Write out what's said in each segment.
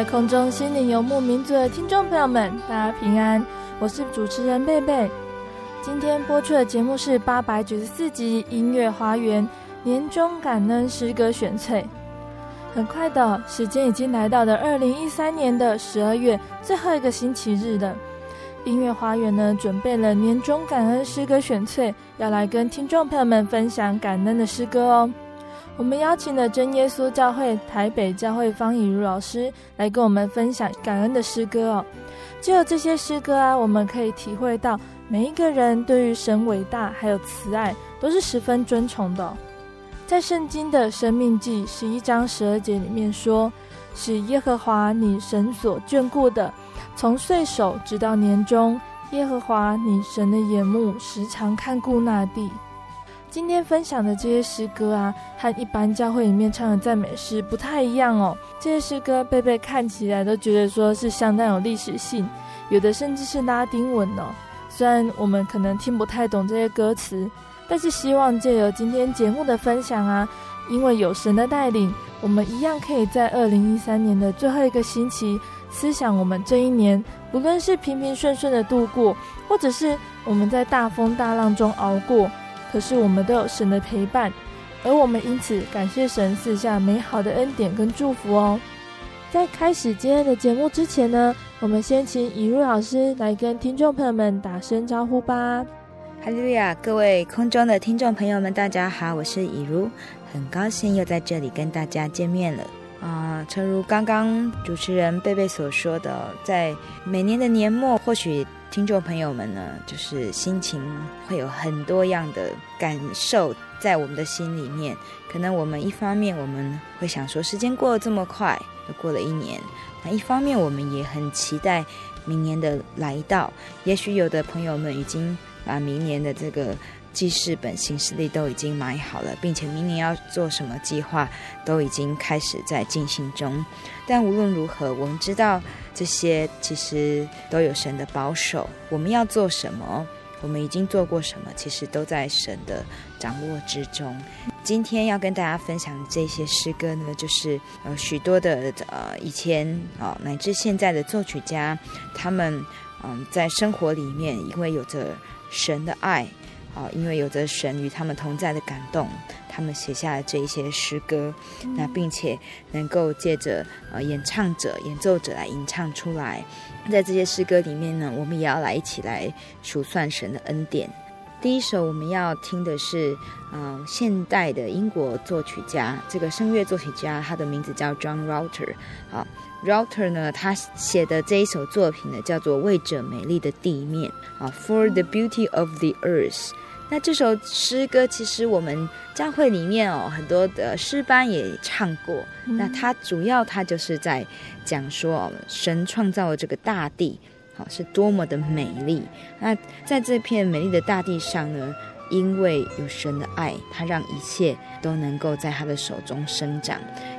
在空中心灵游牧民族的听众朋友们，大家平安，我是主持人贝贝。今天播出的节目是八百九十四集音乐花园年终感恩诗歌选粹。很快的时间已经来到了二零一三年的十二月最后一个星期日了。音乐花园呢，准备了年终感恩诗歌选粹，要来跟听众朋友们分享感恩的诗歌哦。我们邀请了真耶稣教会台北教会方以如老师来跟我们分享感恩的诗歌哦。只有这些诗歌啊，我们可以体会到每一个人对于神伟大还有慈爱都是十分尊崇的。在圣经的生命记十一章十二节里面说：“是耶和华你神所眷顾的，从岁首直到年终，耶和华你神的眼目时常看顾那地。”今天分享的这些诗歌啊，和一般教会里面唱的赞美诗不太一样哦。这些诗歌贝贝看起来都觉得说是相当有历史性，有的甚至是拉丁文哦。虽然我们可能听不太懂这些歌词，但是希望借由今天节目的分享啊，因为有神的带领，我们一样可以在二零一三年的最后一个星期，思想我们这一年，不论是平平顺顺的度过，或者是我们在大风大浪中熬过。可是我们都有神的陪伴，而我们因此感谢神赐下美好的恩典跟祝福哦。在开始今天的节目之前呢，我们先请以如老师来跟听众朋友们打声招呼吧。哈利路亚，各位空中的听众朋友们，大家好，我是以如，很高兴又在这里跟大家见面了啊。诚如刚刚主持人贝贝所说的，在每年的年末，或许。听众朋友们呢，就是心情会有很多样的感受在我们的心里面。可能我们一方面我们会想说，时间过得这么快，又过了一年；那一方面我们也很期待明年的来到。也许有的朋友们已经把明年的这个。记事本、行事历都已经买好了，并且明年要做什么计划都已经开始在进行中。但无论如何，我们知道这些其实都有神的保守。我们要做什么，我们已经做过什么，其实都在神的掌握之中。今天要跟大家分享这些诗歌呢，就是呃许多的呃以前啊、乃至现在的作曲家，他们嗯、在生活里面，因为有着神的爱。啊，因为有着神与他们同在的感动，他们写下了这一些诗歌，那并且能够借着呃演唱者、演奏者来吟唱出来。在这些诗歌里面呢，我们也要来一起来数算神的恩典。第一首我们要听的是，嗯、呃，现代的英国作曲家，这个声乐作曲家，他的名字叫 John Rutter。啊，Rutter 呢，他写的这一首作品呢，叫做《为着美丽的地面》啊，For the Beauty of the Earth。那这首诗歌其实我们教会里面哦，很多的诗班也唱过。嗯、那它主要它就是在讲说哦，神创造了这个大地，好是多么的美丽。那在这片美丽的大地上呢，因为有神的爱，它让一切都能够在他的手中生长。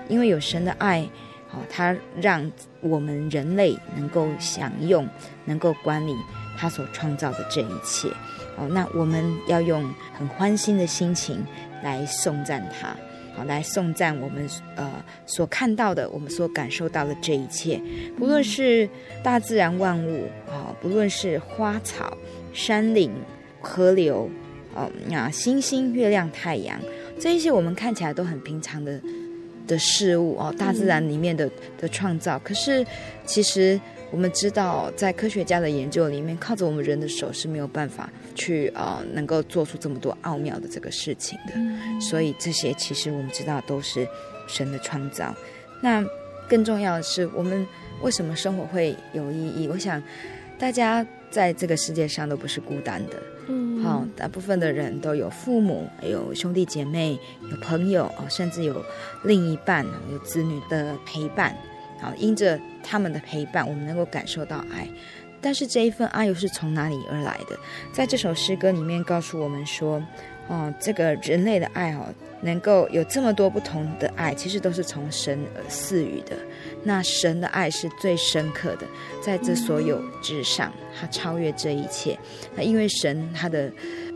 因为有神的爱，好，它让我们人类能够享用、能够管理他所创造的这一切。哦，那我们要用很欢欣的心情来颂赞他，好，来颂赞我们呃所看到的、我们所感受到的这一切，不论是大自然万物啊，不论是花草、山岭、河流，哦，那星星、月亮、太阳，这一些我们看起来都很平常的。的事物哦，大自然里面的的创造。可是，其实我们知道，在科学家的研究里面，靠着我们人的手是没有办法去呃，能够做出这么多奥妙的这个事情的。所以，这些其实我们知道都是神的创造。那更重要的是，我们为什么生活会有意义？我想，大家在这个世界上都不是孤单的。嗯，好，大部分的人都有父母，有兄弟姐妹，有朋友哦，甚至有另一半，有子女的陪伴。好，因着他们的陪伴，我们能够感受到爱。但是这一份爱又是从哪里而来的？在这首诗歌里面告诉我们说，哦，这个人类的爱哦，能够有这么多不同的爱，其实都是从神而赐予的。那神的爱是最深刻的，在这所有之上，它超越这一切。那因为神他的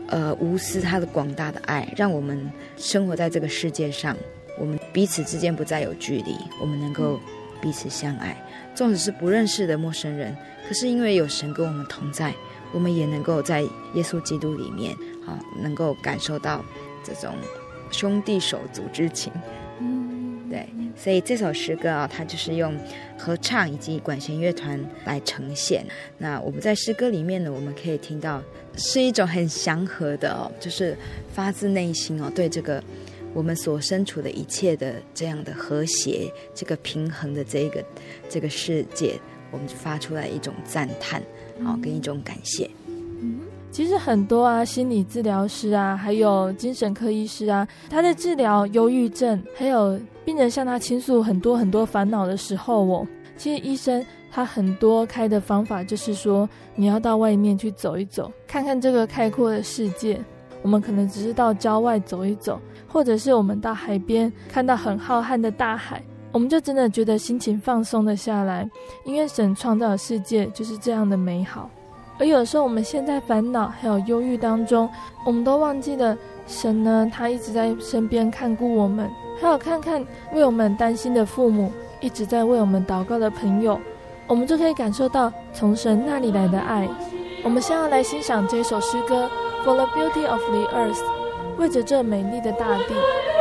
呃无私，他的广大的爱，让我们生活在这个世界上，我们彼此之间不再有距离，我们能够彼此相爱。纵使是不认识的陌生人，可是因为有神跟我们同在，我们也能够在耶稣基督里面啊，能够感受到这种兄弟手足之情。对，所以这首诗歌啊，它就是用合唱以及管弦乐团来呈现。那我们在诗歌里面呢，我们可以听到是一种很祥和的哦，就是发自内心哦，对这个我们所身处的一切的这样的和谐、这个平衡的这个这个世界，我们就发出来一种赞叹，好，跟一种感谢。嗯其实很多啊，心理治疗师啊，还有精神科医师啊，他在治疗忧郁症，还有病人向他倾诉很多很多烦恼的时候，哦，其实医生他很多开的方法就是说，你要到外面去走一走，看看这个开阔的世界。我们可能只是到郊外走一走，或者是我们到海边看到很浩瀚的大海，我们就真的觉得心情放松了下来，因为神创造的世界就是这样的美好。而有时候，我们现在烦恼还有忧郁当中，我们都忘记了神呢，他一直在身边看顾我们，还有看看为我们担心的父母，一直在为我们祷告的朋友，我们就可以感受到从神那里来的爱。我们先要来欣赏这首诗歌《For the Beauty of the Earth》，为着这美丽的大地。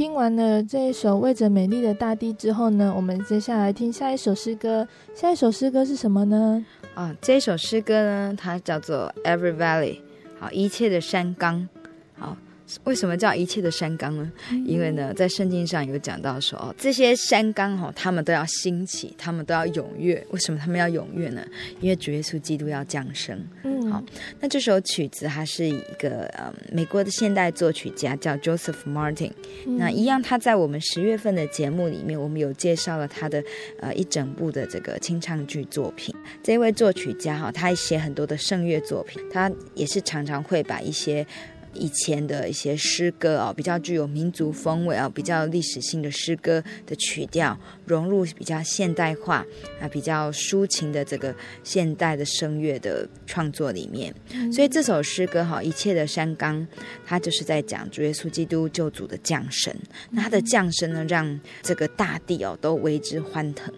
听完了这一首《为着美丽的大地》之后呢，我们接下来听下一首诗歌。下一首诗歌是什么呢？啊，这首诗歌呢，它叫做《Every Valley》，好，一切的山冈，好。为什么叫一切的山冈呢？因为呢，在圣经上有讲到说，哦，这些山冈哈，他们都要兴起，他们都要踊跃。为什么他们要踊跃呢？因为主耶稣基督要降生。嗯，好，那这首曲子它是一个呃美国的现代作曲家叫 Joseph Martin。嗯、那一样，他在我们十月份的节目里面，我们有介绍了他的呃一整部的这个清唱剧作品。这位作曲家哈，他写很多的圣乐作品，他也是常常会把一些。以前的一些诗歌哦，比较具有民族风味啊，比较历史性的诗歌的曲调，融入比较现代化啊，比较抒情的这个现代的声乐的创作里面。所以这首诗歌哈，一切的山冈，它就是在讲主耶稣基督救主的降生。那他的降生呢，让这个大地哦都为之欢腾。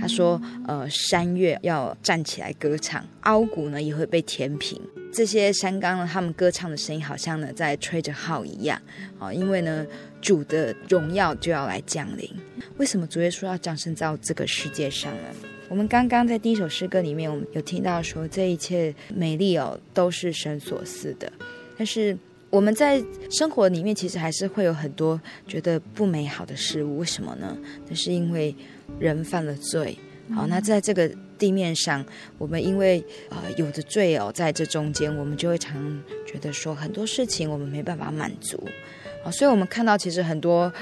他说，呃，山岳要站起来歌唱，凹谷呢也会被填平。这些山冈呢，他们歌唱的声音好像在吹着号一样，哦，因为呢主的荣耀就要来降临。为什么主耶稣要降生到这个世界上呢？我们刚刚在第一首诗歌里面，我们有听到说这一切美丽哦都是神所赐的，但是我们在生活里面其实还是会有很多觉得不美好的事物。为什么呢？那是因为人犯了罪。好，那在这个。地面上，我们因为呃有的罪哦，在这中间，我们就会常觉得说很多事情我们没办法满足，啊，所以我们看到其实很多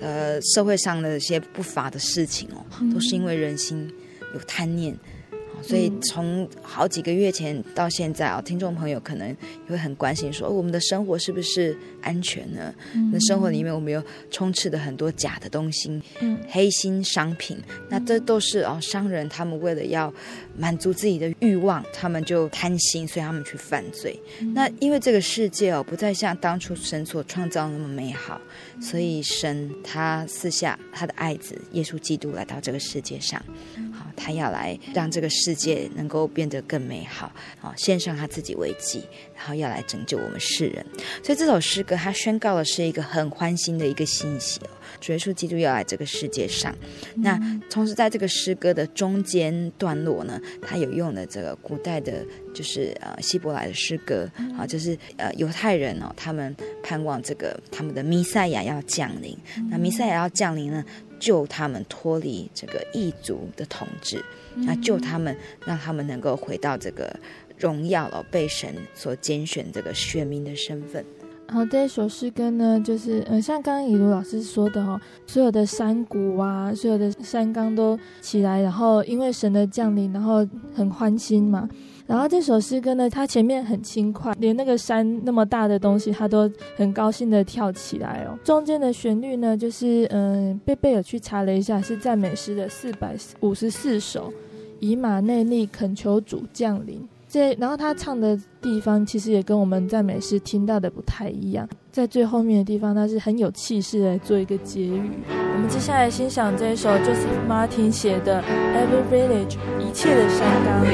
呃社会上的一些不法的事情哦，都是因为人心有贪念。所以从好几个月前到现在啊，听众朋友可能也会很关心说，我们的生活是不是安全呢？那生活里面我们有充斥的很多假的东西，嗯。黑心商品，那这都是哦，商人他们为了要满足自己的欲望，他们就贪心，所以他们去犯罪。那因为这个世界哦，不再像当初神所创造那么美好，所以神他赐下他的爱子耶稣基督来到这个世界上。他要来让这个世界能够变得更美好，啊，献上他自己为祭，然后要来拯救我们世人。所以这首诗歌，它宣告的是一个很欢欣的一个信息哦，主耶稣基督要来这个世界上。那同时在这个诗歌的中间段落呢，他有用了这个古代的，就是呃希伯来的诗歌，啊，就是呃犹太人哦，他们盼望这个他们的弥赛亚要降临。那弥赛亚要降临呢？救他们脱离这个异族的统治，那救他们，让他们能够回到这个荣耀哦，被神所拣选这个选民的身份。然后这首诗歌呢，就是嗯，像刚刚以如老师说的哦，所有的山谷啊，所有的山冈都起来，然后因为神的降临，然后很欢欣嘛。然后这首诗歌呢，它前面很轻快，连那个山那么大的东西，它都很高兴的跳起来哦。中间的旋律呢，就是嗯，贝贝尔去查了一下，是赞美诗的四百五十四首，以马内利恳求主降临。这然后他唱的地方，其实也跟我们在美式听到的不太一样，在最后面的地方，他是很有气势来做一个结语。我们接下来欣赏这一首 Joseph Martin 写的《Every Village》，一切的山冈。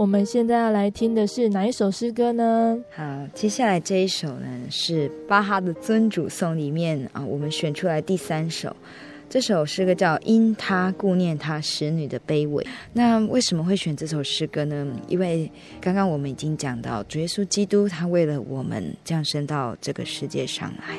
我们现在要来听的是哪一首诗歌呢？好，接下来这一首呢是巴哈的尊主颂里面啊，我们选出来第三首。这首诗歌叫《因他顾念他使女的卑微》。那为什么会选这首诗歌呢？因为刚刚我们已经讲到，主耶稣基督他为了我们降生到这个世界上来。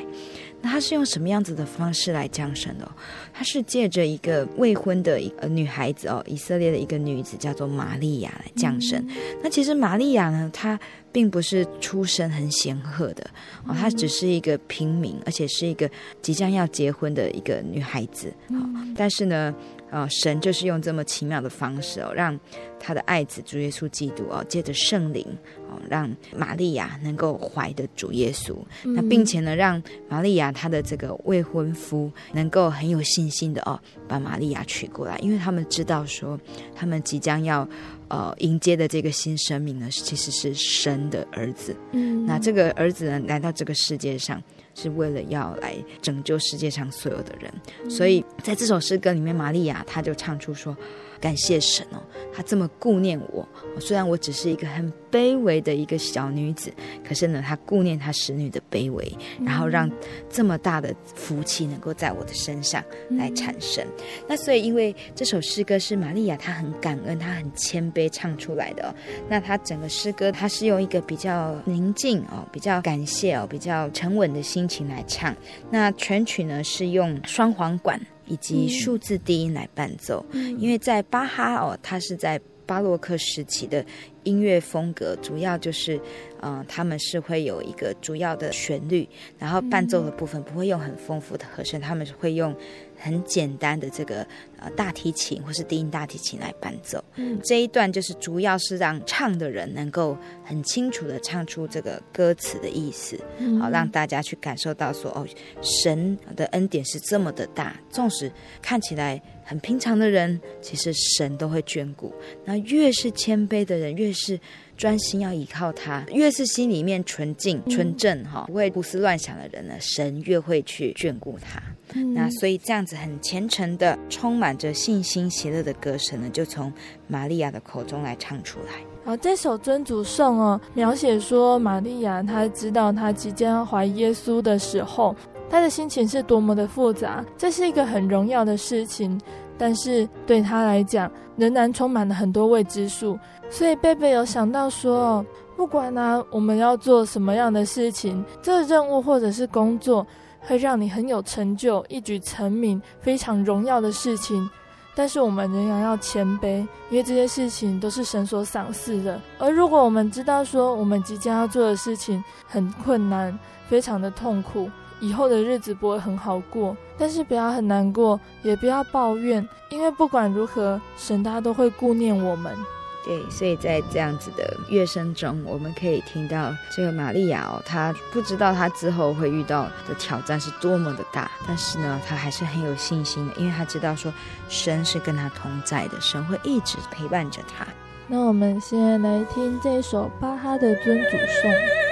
那他是用什么样子的方式来降生的？他是借着一个未婚的呃女孩子哦，以色列的一个女子叫做玛利亚来降生。嗯、那其实玛利亚呢，她并不是出身很显赫的哦，她只是一个平民，而且是一个即将要结婚的一个女孩子。好、嗯，但是呢。啊、哦，神就是用这么奇妙的方式哦，让他的爱子主耶稣基督哦，借着圣灵哦，让玛利亚能够怀的主耶稣。嗯、那并且呢，让玛利亚她的这个未婚夫能够很有信心的哦，把玛利亚娶过来，因为他们知道说，他们即将要呃迎接的这个新生命呢，其实是神的儿子。嗯，那这个儿子呢，来到这个世界上。是为了要来拯救世界上所有的人，嗯、所以在这首诗歌里面，玛利亚她就唱出说。感谢神哦，他这么顾念我。虽然我只是一个很卑微的一个小女子，可是呢，他顾念他使女的卑微，然后让这么大的福气能够在我的身上来产生。嗯、那所以，因为这首诗歌是玛利亚她很感恩，她很谦卑唱出来的哦。那她整个诗歌，她是用一个比较宁静哦、比较感谢哦、比较沉稳的心情来唱。那全曲呢是用双簧管。以及数字低音来伴奏，嗯、因为在巴哈哦，他是在巴洛克时期的音乐风格，主要就是，嗯、呃，他们是会有一个主要的旋律，然后伴奏的部分不会用很丰富的和声，他们是会用。很简单的这个呃大提琴或是低音大提琴来伴奏，嗯，这一段就是主要是让唱的人能够很清楚的唱出这个歌词的意思，嗯，好让大家去感受到说哦，神的恩典是这么的大，纵使看起来很平常的人，其实神都会眷顾。那越是谦卑的人，越是专心要依靠他，越是心里面纯净纯正哈，不会胡思乱想的人呢，神越会去眷顾他。嗯、那所以这样子很虔诚的、充满着信心、喜乐的歌声呢，就从玛利亚的口中来唱出来。好，这首尊主颂哦，描写说玛利亚她知道她即将要怀耶稣的时候，她的心情是多么的复杂。这是一个很荣耀的事情，但是对她来讲，仍然充满了很多未知数。所以贝贝有想到说，不管呢、啊、我们要做什么样的事情，这个任务或者是工作。会让你很有成就、一举成名、非常荣耀的事情，但是我们仍然要谦卑，因为这些事情都是神所赏赐的。而如果我们知道说我们即将要做的事情很困难、非常的痛苦，以后的日子不会很好过，但是不要很难过，也不要抱怨，因为不管如何，神他都会顾念我们。对，所以在这样子的乐声中，我们可以听到这个玛利亚哦，她不知道她之后会遇到的挑战是多么的大，但是呢，她还是很有信心的，因为她知道说神是跟她同在的，神会一直陪伴着她。那我们现在来听这首巴哈的尊主颂。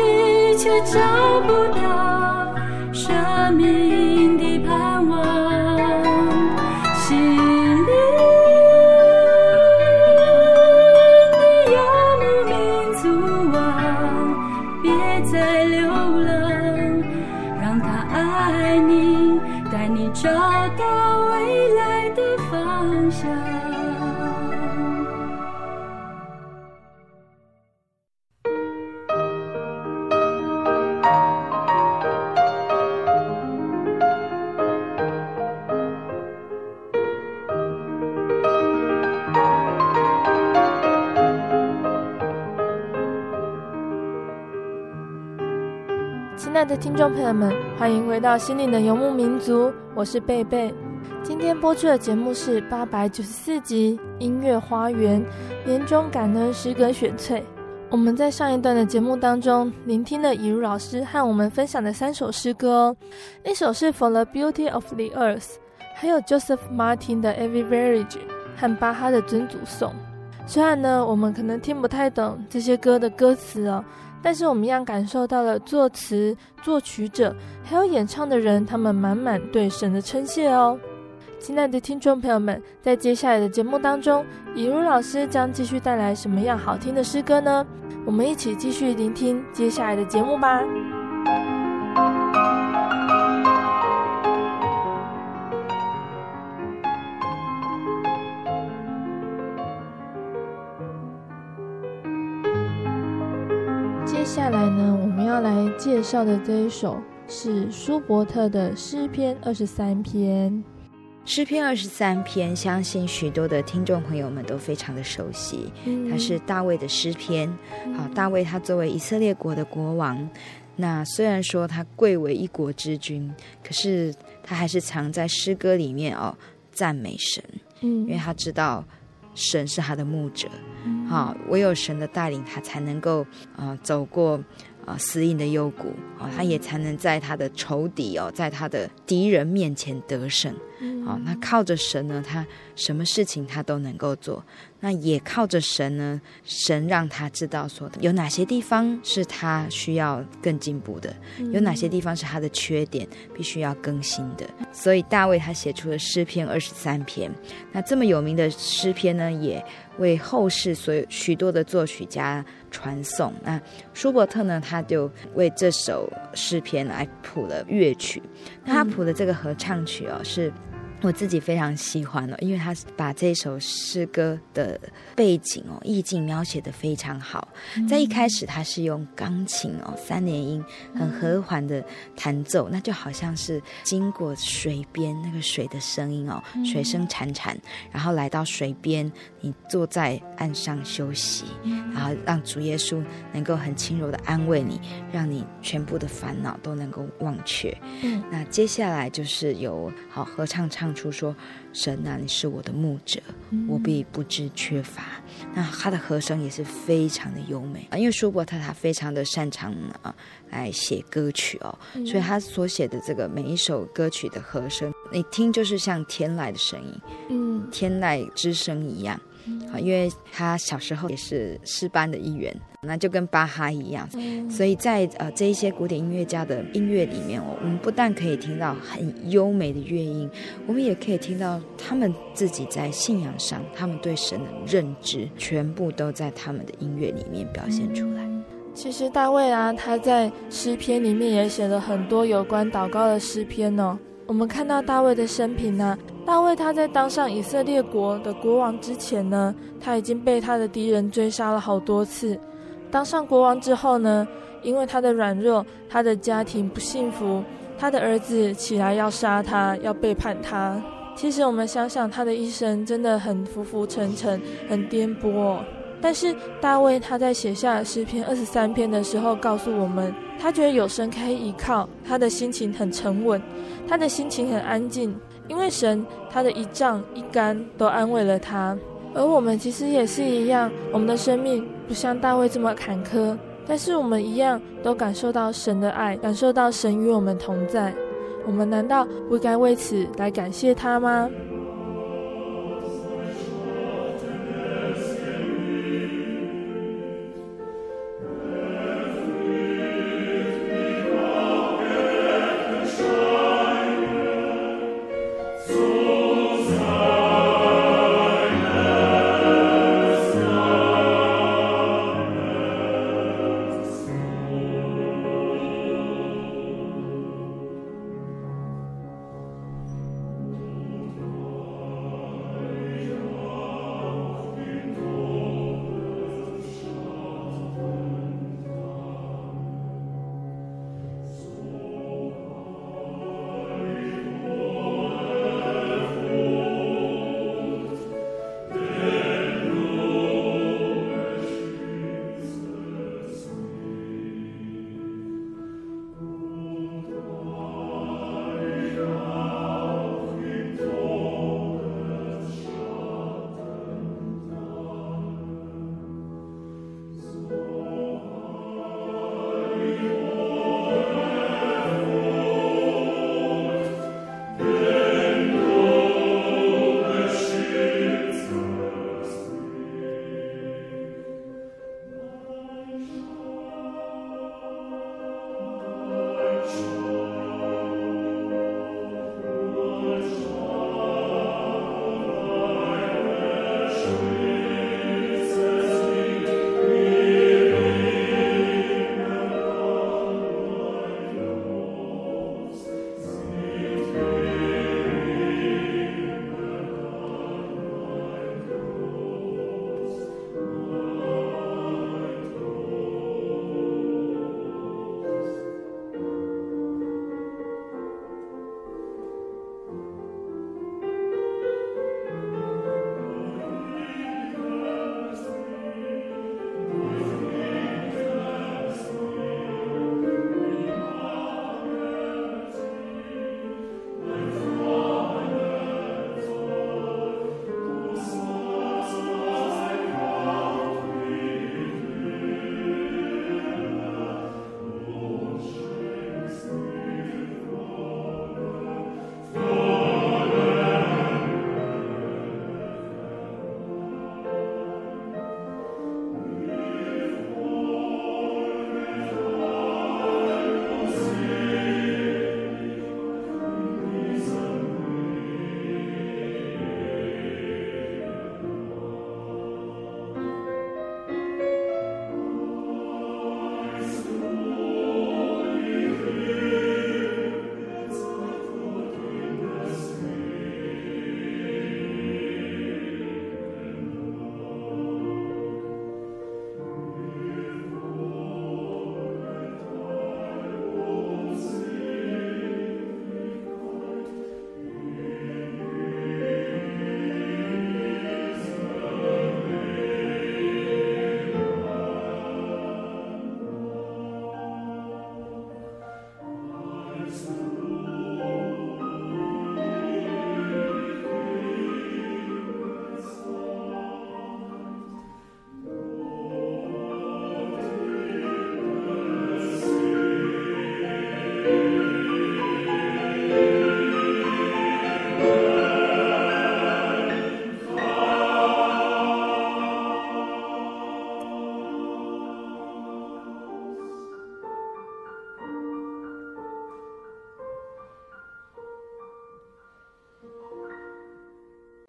是找不到。听众朋友们，欢迎回到心灵的游牧民族。我是贝贝，今天播出的节目是八百九十四集《音乐花园年终感恩诗歌选粹》。我们在上一段的节目当中，聆听了以如老师和我们分享的三首诗歌哦。一首是《For the Beauty of the Earth》，还有 Joseph Martin 的《Every Village》和巴哈的《尊祖颂》。虽然呢，我们可能听不太懂这些歌的歌词哦。但是我们一样感受到了作词、作曲者还有演唱的人，他们满满对神的称谢哦。亲爱的听众朋友们，在接下来的节目当中，以如老师将继续带来什么样好听的诗歌呢？我们一起继续聆听接下来的节目吧。下来呢，我们要来介绍的这一首是舒伯特的诗篇二十三篇。诗篇二十三篇，相信许多的听众朋友们都非常的熟悉。嗯、它是大卫的诗篇。好，大卫他作为以色列国的国王，那虽然说他贵为一国之君，可是他还是常在诗歌里面哦赞美神。嗯，因为他知道神是他的牧者。好，唯有神的带领，他才能够啊、呃、走过啊、呃、死荫的幽谷啊、哦，他也才能在他的仇敌哦，在他的敌人面前得胜。好、哦，那靠着神呢，他什么事情他都能够做。那也靠着神呢，神让他知道说有哪些地方是他需要更进步的，有哪些地方是他的缺点，必须要更新的。所以大卫他写出了诗篇二十三篇。那这么有名的诗篇呢，也为后世所有许多的作曲家传颂。那舒伯特呢，他就为这首诗篇来谱了乐曲。那他谱的这个合唱曲哦，是。我自己非常喜欢哦，因为他把这首诗歌的背景哦、意境描写的非常好。在一开始，他是用钢琴哦、三连音很和缓的弹奏，那就好像是经过水边那个水的声音哦，水声潺潺，然后来到水边，你坐在岸上休息，然后让主耶稣能够很轻柔的安慰你，让你全部的烦恼都能够忘却。嗯，那接下来就是有好合唱唱。出说神啊，你是我的牧者，我必不知缺乏。那他的和声也是非常的优美啊，因为舒伯特他非常的擅长啊来写歌曲哦，所以他所写的这个每一首歌曲的和声，你听就是像天籁的声音，嗯，天籁之声一样。啊，因为他小时候也是诗班的一员，那就跟巴哈一样，所以在呃这一些古典音乐家的音乐里面哦，我们不但可以听到很优美的乐音，我们也可以听到他们自己在信仰上，他们对神的认知，全部都在他们的音乐里面表现出来。其实大卫啊，他在诗篇里面也写了很多有关祷告的诗篇哦。我们看到大卫的生平呢，大卫他在当上以色列国的国王之前呢，他已经被他的敌人追杀了好多次。当上国王之后呢，因为他的软弱，他的家庭不幸福，他的儿子起来要杀他，要背叛他。其实我们想想，他的一生真的很浮浮沉沉，很颠簸。但是大卫他在写下诗篇二十三篇的时候，告诉我们，他觉得有神可以依靠，他的心情很沉稳，他的心情很安静，因为神他的一杖一竿都安慰了他。而我们其实也是一样，我们的生命不像大卫这么坎坷，但是我们一样都感受到神的爱，感受到神与我们同在。我们难道不该为此来感谢他吗？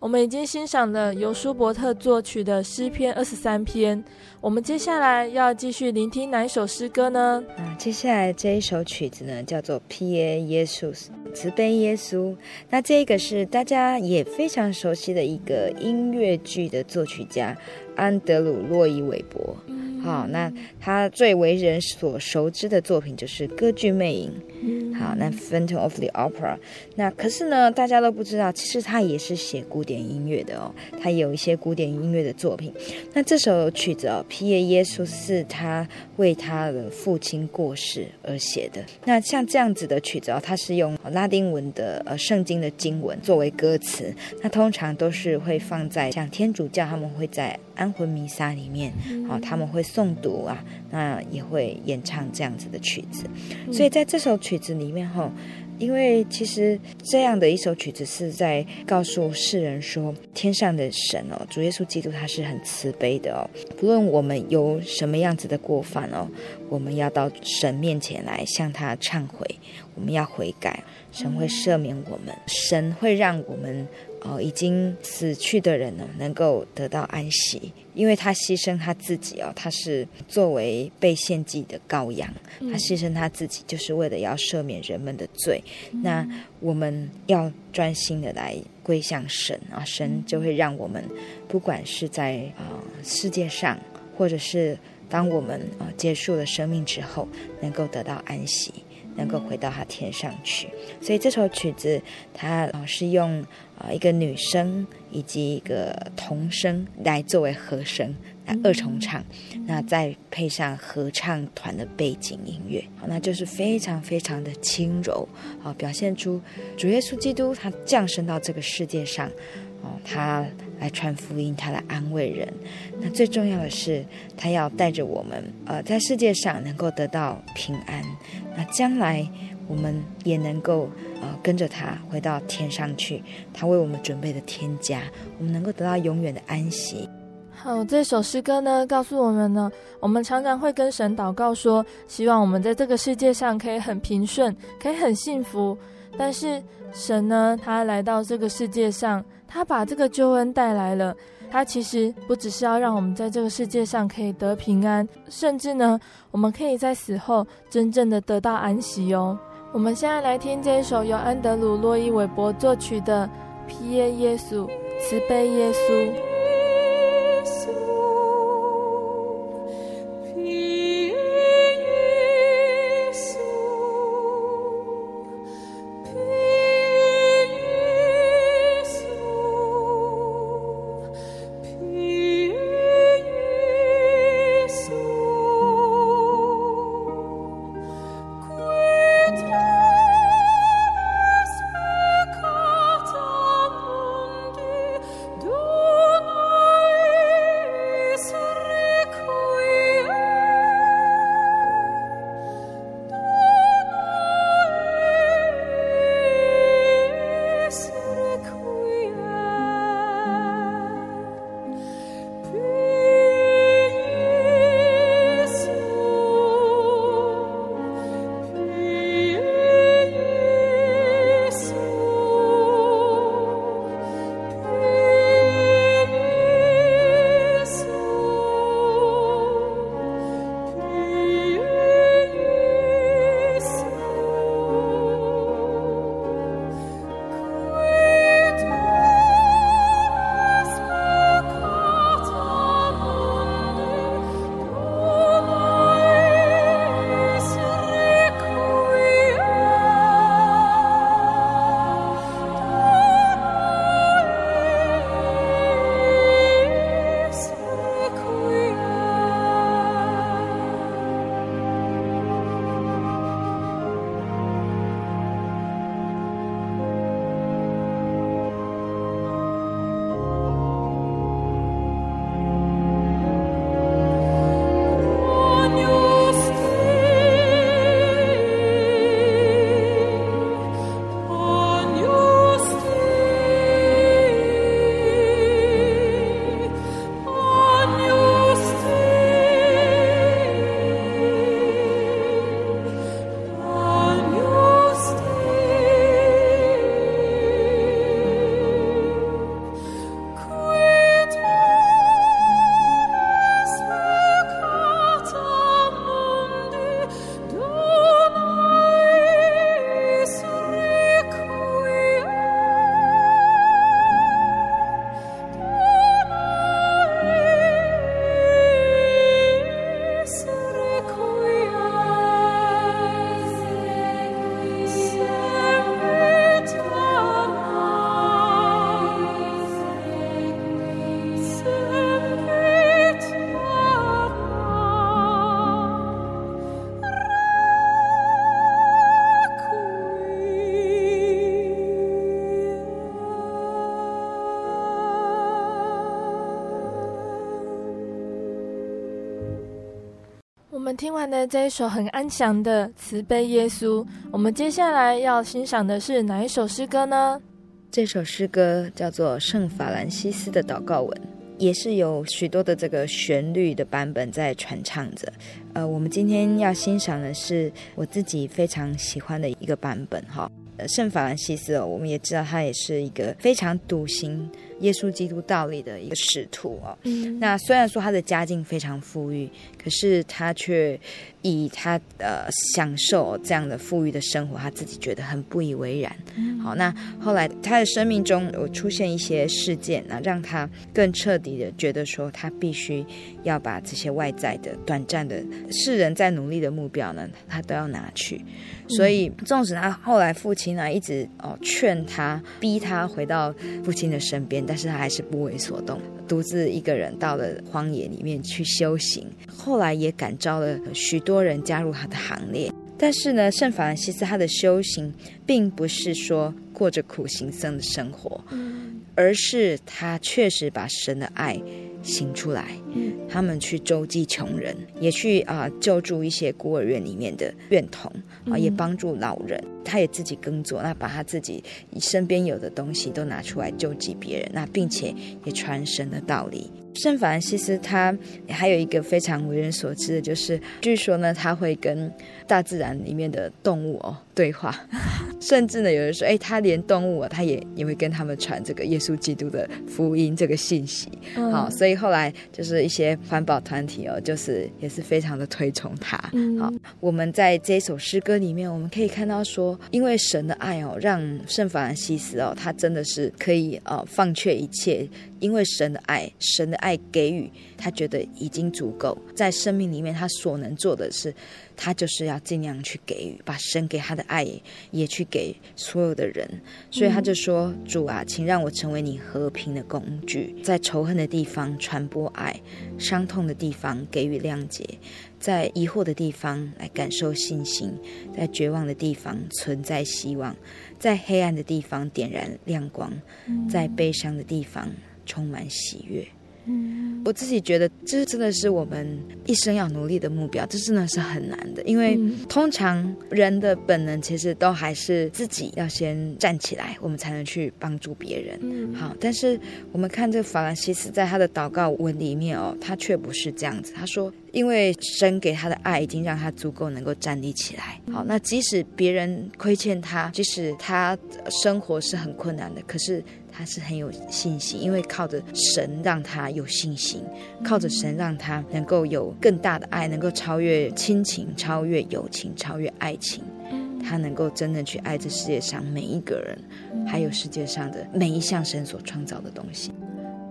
我们已经欣赏了由舒伯特作曲的诗篇二十三篇，我们接下来要继续聆听哪一首诗歌呢？啊，接下来这一首曲子呢，叫做《Pie Jesus》，慈悲耶稣。那这个是大家也非常熟悉的一个音乐剧的作曲家安德鲁·洛伊·韦伯。好，那他最为人所熟知的作品就是《歌剧魅影》。好，那《Phantom of the Opera》。那可是呢，大家都不知道，其实他也是写古典音乐的哦。他有一些古典音乐的作品。那这首曲子哦，《皮耶耶稣》是他为他的父亲过世而写的。那像这样子的曲子哦，它是用拉丁文的呃圣经的经文作为歌词。那通常都是会放在像天主教，他们会在安魂弥撒里面，好，他们会诵读啊，那也会演唱这样子的曲子。所以在这首曲子里面哈，因为其实这样的一首曲子是在告诉世人说，天上的神哦，主耶稣基督他是很慈悲的哦，不论我们有什么样子的过犯哦，我们要到神面前来向他忏悔，我们要悔改，神会赦免我们，神会让我们。哦，已经死去的人呢，能够得到安息，因为他牺牲他自己哦，他是作为被献祭的羔羊，他牺牲他自己，就是为了要赦免人们的罪。嗯、那我们要专心的来归向神啊，神就会让我们，不管是在啊、呃、世界上，或者是当我们啊、呃、结束了生命之后，能够得到安息。能够回到他天上去，所以这首曲子它是用啊一个女声以及一个童声来作为和声，来二重唱，那再配上合唱团的背景音乐，那就是非常非常的轻柔，啊，表现出主耶稣基督他降生到这个世界上，哦，他来传福音，他来安慰人，那最重要的是他要带着我们，呃，在世界上能够得到平安。那将来我们也能够呃跟着他回到天上去，他为我们准备的天家，我们能够得到永远的安息。好，这首诗歌呢，告诉我们呢，我们常常会跟神祷告说，希望我们在这个世界上可以很平顺，可以很幸福。但是神呢，他来到这个世界上，他把这个救恩带来了。他其实不只是要让我们在这个世界上可以得平安，甚至呢，我们可以在死后真正的得到安息哦。我们现在来听这一首由安德鲁·洛伊·韦伯作曲的《披耶耶稣》，慈悲耶稣。听完的这一首很安详的慈悲耶稣，我们接下来要欣赏的是哪一首诗歌呢？这首诗歌叫做圣法兰西斯的祷告文，也是有许多的这个旋律的版本在传唱着。呃，我们今天要欣赏的是我自己非常喜欢的一个版本哈。呃，圣法兰西斯哦，我们也知道他也是一个非常笃行耶稣基督道理的一个使徒哦。嗯，那虽然说他的家境非常富裕，可是他却以他呃享受这样的富裕的生活，他自己觉得很不以为然。嗯，好，那后来他的生命中有出现一些事件，那让他更彻底的觉得说，他必须要把这些外在的、短暂的世人在努力的目标呢，他都要拿去。所以，纵使他后来父亲呢一直哦劝他、逼他回到父亲的身边，但是他还是不为所动，独自一个人到了荒野里面去修行。后来也感召了许多人加入他的行列。但是呢，圣法兰西斯他的修行并不是说过着苦行僧的生活，而是他确实把神的爱。行出来，他们去周济穷人，也去啊、呃、救助一些孤儿院里面的院童啊、呃，也帮助老人。他也自己耕作，那把他自己身边有的东西都拿出来救济别人，那并且也传神的道理。圣法兰西斯他还有一个非常为人所知的，就是据说呢，他会跟大自然里面的动物哦对话，甚至呢，有人说，哎，他连动物啊，他也也会跟他们传这个耶稣基督的福音这个信息。好、嗯哦，所以后来就是一些环保团体哦，就是也是非常的推崇他。好、嗯好，我们在这首诗歌里面，我们可以看到说，因为神的爱哦，让圣法兰西斯哦，他真的是可以呃放却一切。因为神的爱，神的爱给予他，觉得已经足够。在生命里面，他所能做的是，他就是要尽量去给予，把神给他的爱也去给所有的人。所以他就说：“、主啊，请让我成为你和平的工具，在仇恨的地方传播爱，伤痛的地方给予谅解，在疑惑的地方来感受信心，在绝望的地方存在希望，在黑暗的地方点燃亮光，在悲伤的地方。”充满喜悦。嗯，我自己觉得这真的是我们一生要努力的目标，这真的是很难的，因为通常人的本能其实都还是自己要先站起来，我们才能去帮助别人。嗯，好，但是我们看这个法兰西斯在他的祷告文里面哦，他却不是这样子。他说，因为神给他的爱已经让他足够能够站立起来。好，那即使别人亏欠他，即使他生活是很困难的，可是。他是很有信心，因为靠着神让他有信心，靠着神让他能够有更大的爱，能够超越亲情、超越友情、超越爱情。他能够真正去爱这世界上每一个人，还有世界上的每一项神所创造的东西。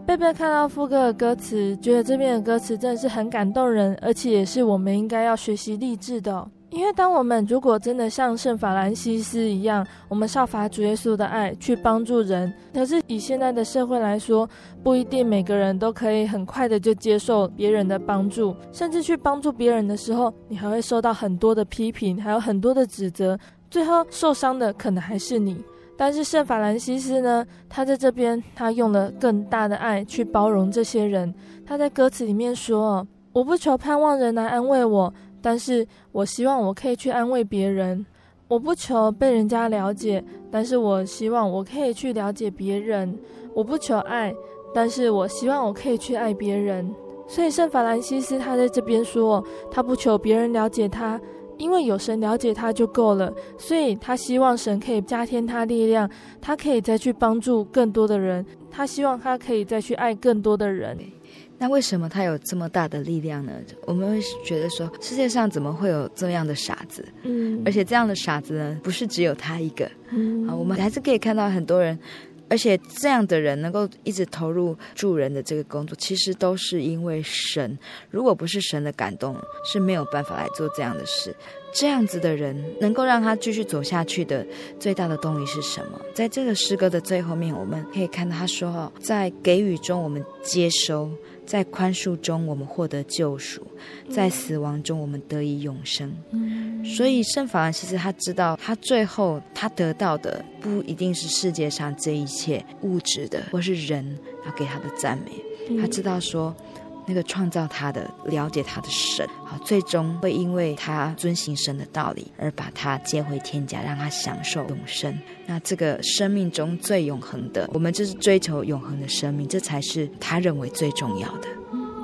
贝贝看到副歌的歌词，觉得这边的歌词真的是很感动人，而且也是我们应该要学习励志的。因为当我们如果真的像圣法兰西斯一样，我们效法主耶稣的爱去帮助人，可是以现在的社会来说，不一定每个人都可以很快的就接受别人的帮助，甚至去帮助别人的时候，你还会受到很多的批评，还有很多的指责，最后受伤的可能还是你。但是圣法兰西斯呢，他在这边他用了更大的爱去包容这些人。他在歌词里面说：“我不求盼望人来安慰我。”但是我希望我可以去安慰别人，我不求被人家了解，但是我希望我可以去了解别人。我不求爱，但是我希望我可以去爱别人。所以圣法兰西斯他在这边说，他不求别人了解他，因为有神了解他就够了。所以他希望神可以加添他力量，他可以再去帮助更多的人，他希望他可以再去爱更多的人。那为什么他有这么大的力量呢？我们会觉得说，世界上怎么会有这样的傻子？嗯，而且这样的傻子呢，不是只有他一个。嗯，啊，我们还是可以看到很多人，而且这样的人能够一直投入助人的这个工作，其实都是因为神。如果不是神的感动，是没有办法来做这样的事。这样子的人能够让他继续走下去的最大的动力是什么？在这个诗歌的最后面，我们可以看到他说：“哦，在给予中我们接收。”在宽恕中，我们获得救赎；在死亡中，我们得以永生。嗯，所以圣法兰西斯他知道，他最后他得到的不一定是世界上这一切物质的，或是人要给他的赞美。他知道说，那个创造他的、了解他的神，好，最终会因为他遵行神的道理而把他接回天家，让他享受永生。那这个生命中最永恒的，我们就是追求永恒的生命，这才是他认为最重要的。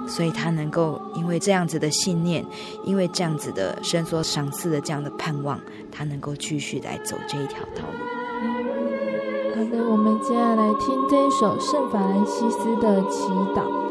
所以他能够因为这样子的信念，因为这样子的神所赏赐的这样的盼望，他能够继续来走这一条道路。好的，我们接下来听这一首圣法兰西斯的祈祷。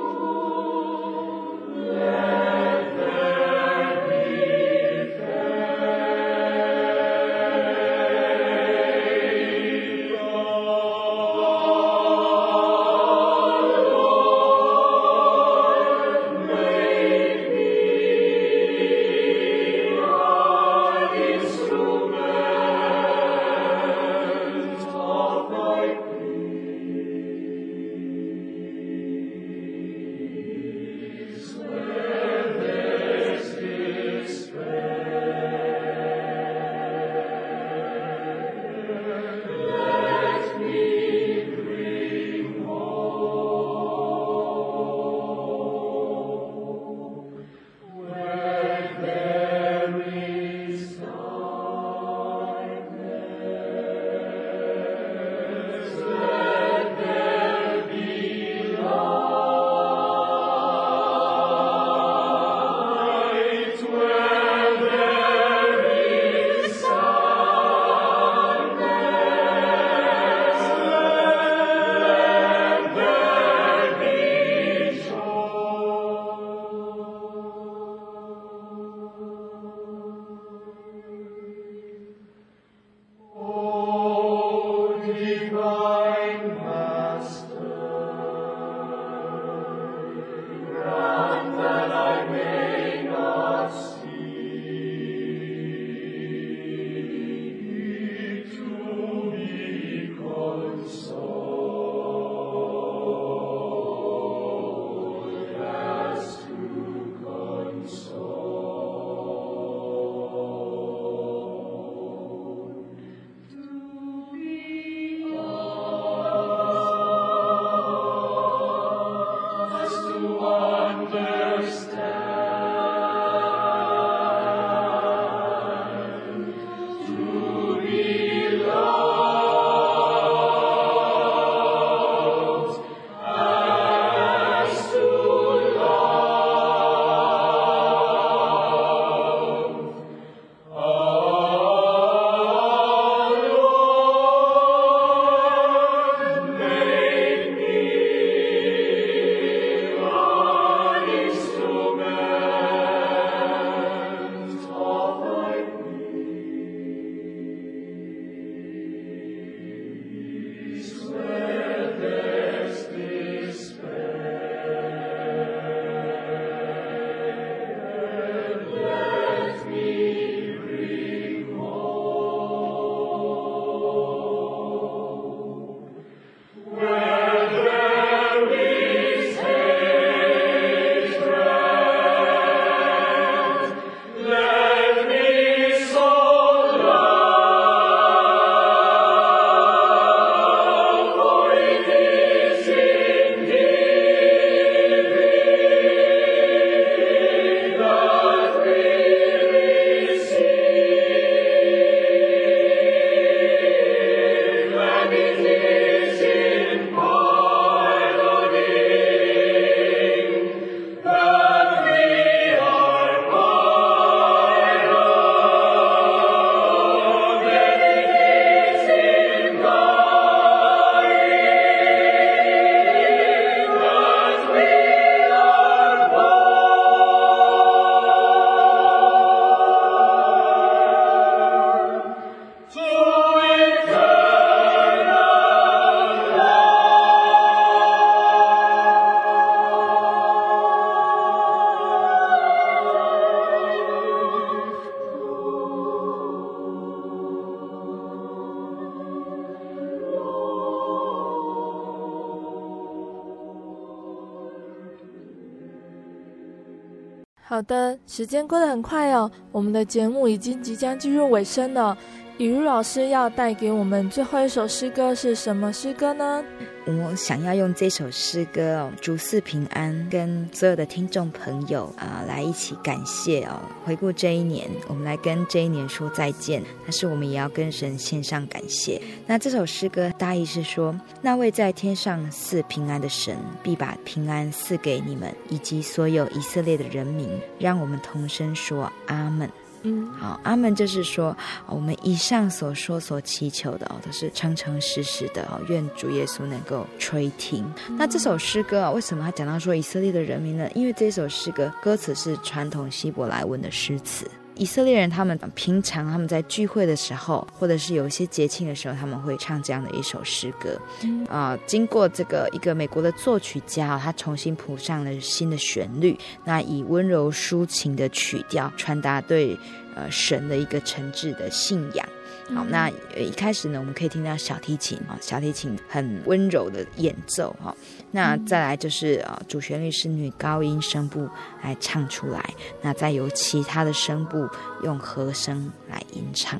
时间过得很快哦，我们的节目已经即将进入尾声了。以如老师要带给我们最后一首诗歌是什么诗歌呢？我想要用这首诗歌哦，主赐平安，跟所有的听众朋友啊、呃，来一起感谢哦，回顾这一年，我们来跟这一年说再见。但是我们也要跟神献上感谢。那这首诗歌大意是说，那位在天上赐平安的神，必把平安赐给你们以及所有以色列的人民。让我们同声说阿门。嗯，好，阿门，就是说，我们以上所说所祈求的哦，都是诚诚实实的哦。愿主耶稣能够垂听。嗯、那这首诗歌啊，为什么他讲到说以色列的人民呢？因为这首诗歌歌词是传统希伯来文的诗词。以色列人他们平常他们在聚会的时候，或者是有一些节庆的时候，他们会唱这样的一首诗歌。啊、呃，经过这个一个美国的作曲家，他重新谱上了新的旋律，那以温柔抒情的曲调传达对呃神的一个诚挚的信仰。好，那一开始呢，我们可以听到小提琴啊，小提琴很温柔的演奏哈。那再来就是呃，主旋律是女高音声部来唱出来，那再由其他的声部用和声来吟唱。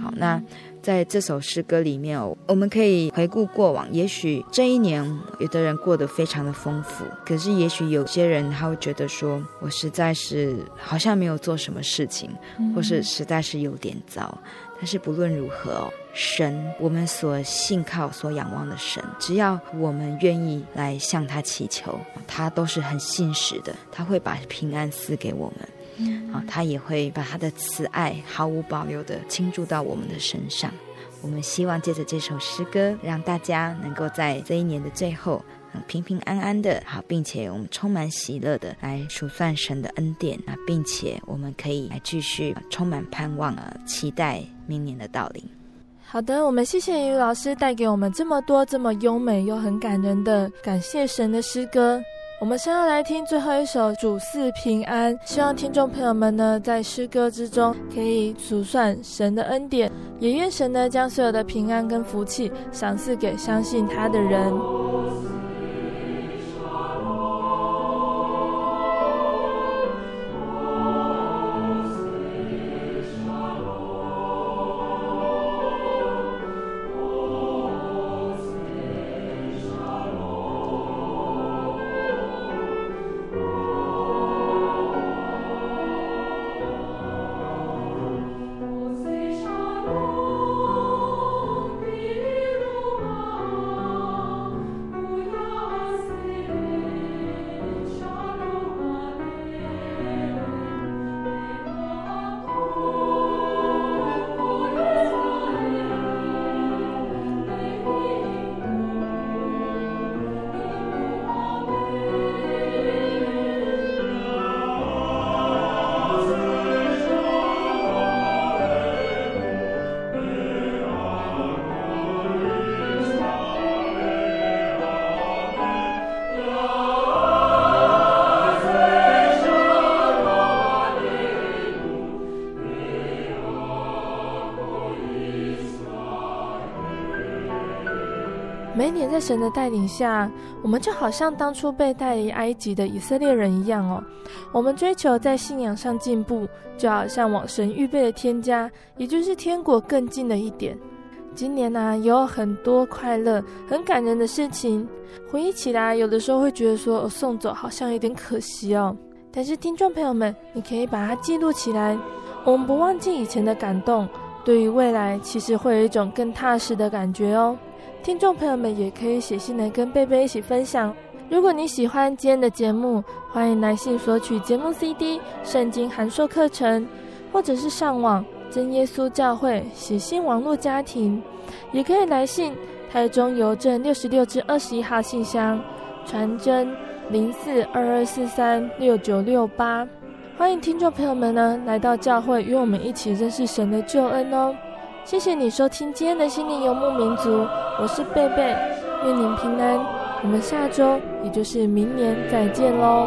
好，那在这首诗歌里面哦，我们可以回顾过往，也许这一年有的人过得非常的丰富，可是也许有些人他会觉得说，我实在是好像没有做什么事情，或是实在是有点糟。但是不论如何哦，神，我们所信靠、所仰望的神，只要我们愿意来向他祈求，他都是很信实的，他会把平安赐给我们，啊，他也会把他的慈爱毫无保留的倾注到我们的身上。我们希望借着这首诗歌，让大家能够在这一年的最后。平平安安的，好，并且我们充满喜乐的来数算神的恩典啊，并且我们可以来继续充满盼望啊，期待明年的到临。好的，我们谢谢于老师带给我们这么多这么优美又很感人的感谢神的诗歌。我们先要来听最后一首《主赐平安》，希望听众朋友们呢在诗歌之中可以数算神的恩典，也愿神呢将所有的平安跟福气赏赐给相信他的人。神的带领下，我们就好像当初被带离埃及的以色列人一样哦。我们追求在信仰上进步，就好像往神预备的天家，也就是天国更近了一点。今年呢、啊，也有很多快乐、很感人的事情，回忆起来，有的时候会觉得说，哦，送走好像有点可惜哦。但是听众朋友们，你可以把它记录起来，我们不忘记以前的感动，对于未来其实会有一种更踏实的感觉哦。听众朋友们也可以写信来跟贝贝一起分享。如果你喜欢今天的节目，欢迎来信索取节目 CD、圣经函授课程，或者是上网真耶稣教会写信网络家庭，也可以来信台中邮政六十六至二十一号信箱，传真零四二二四三六九六八。欢迎听众朋友们呢来到教会，与我们一起认识神的救恩哦。谢谢你收听今天的心灵游牧民族，我是贝贝，愿您平安。我们下周，也就是明年再见喽。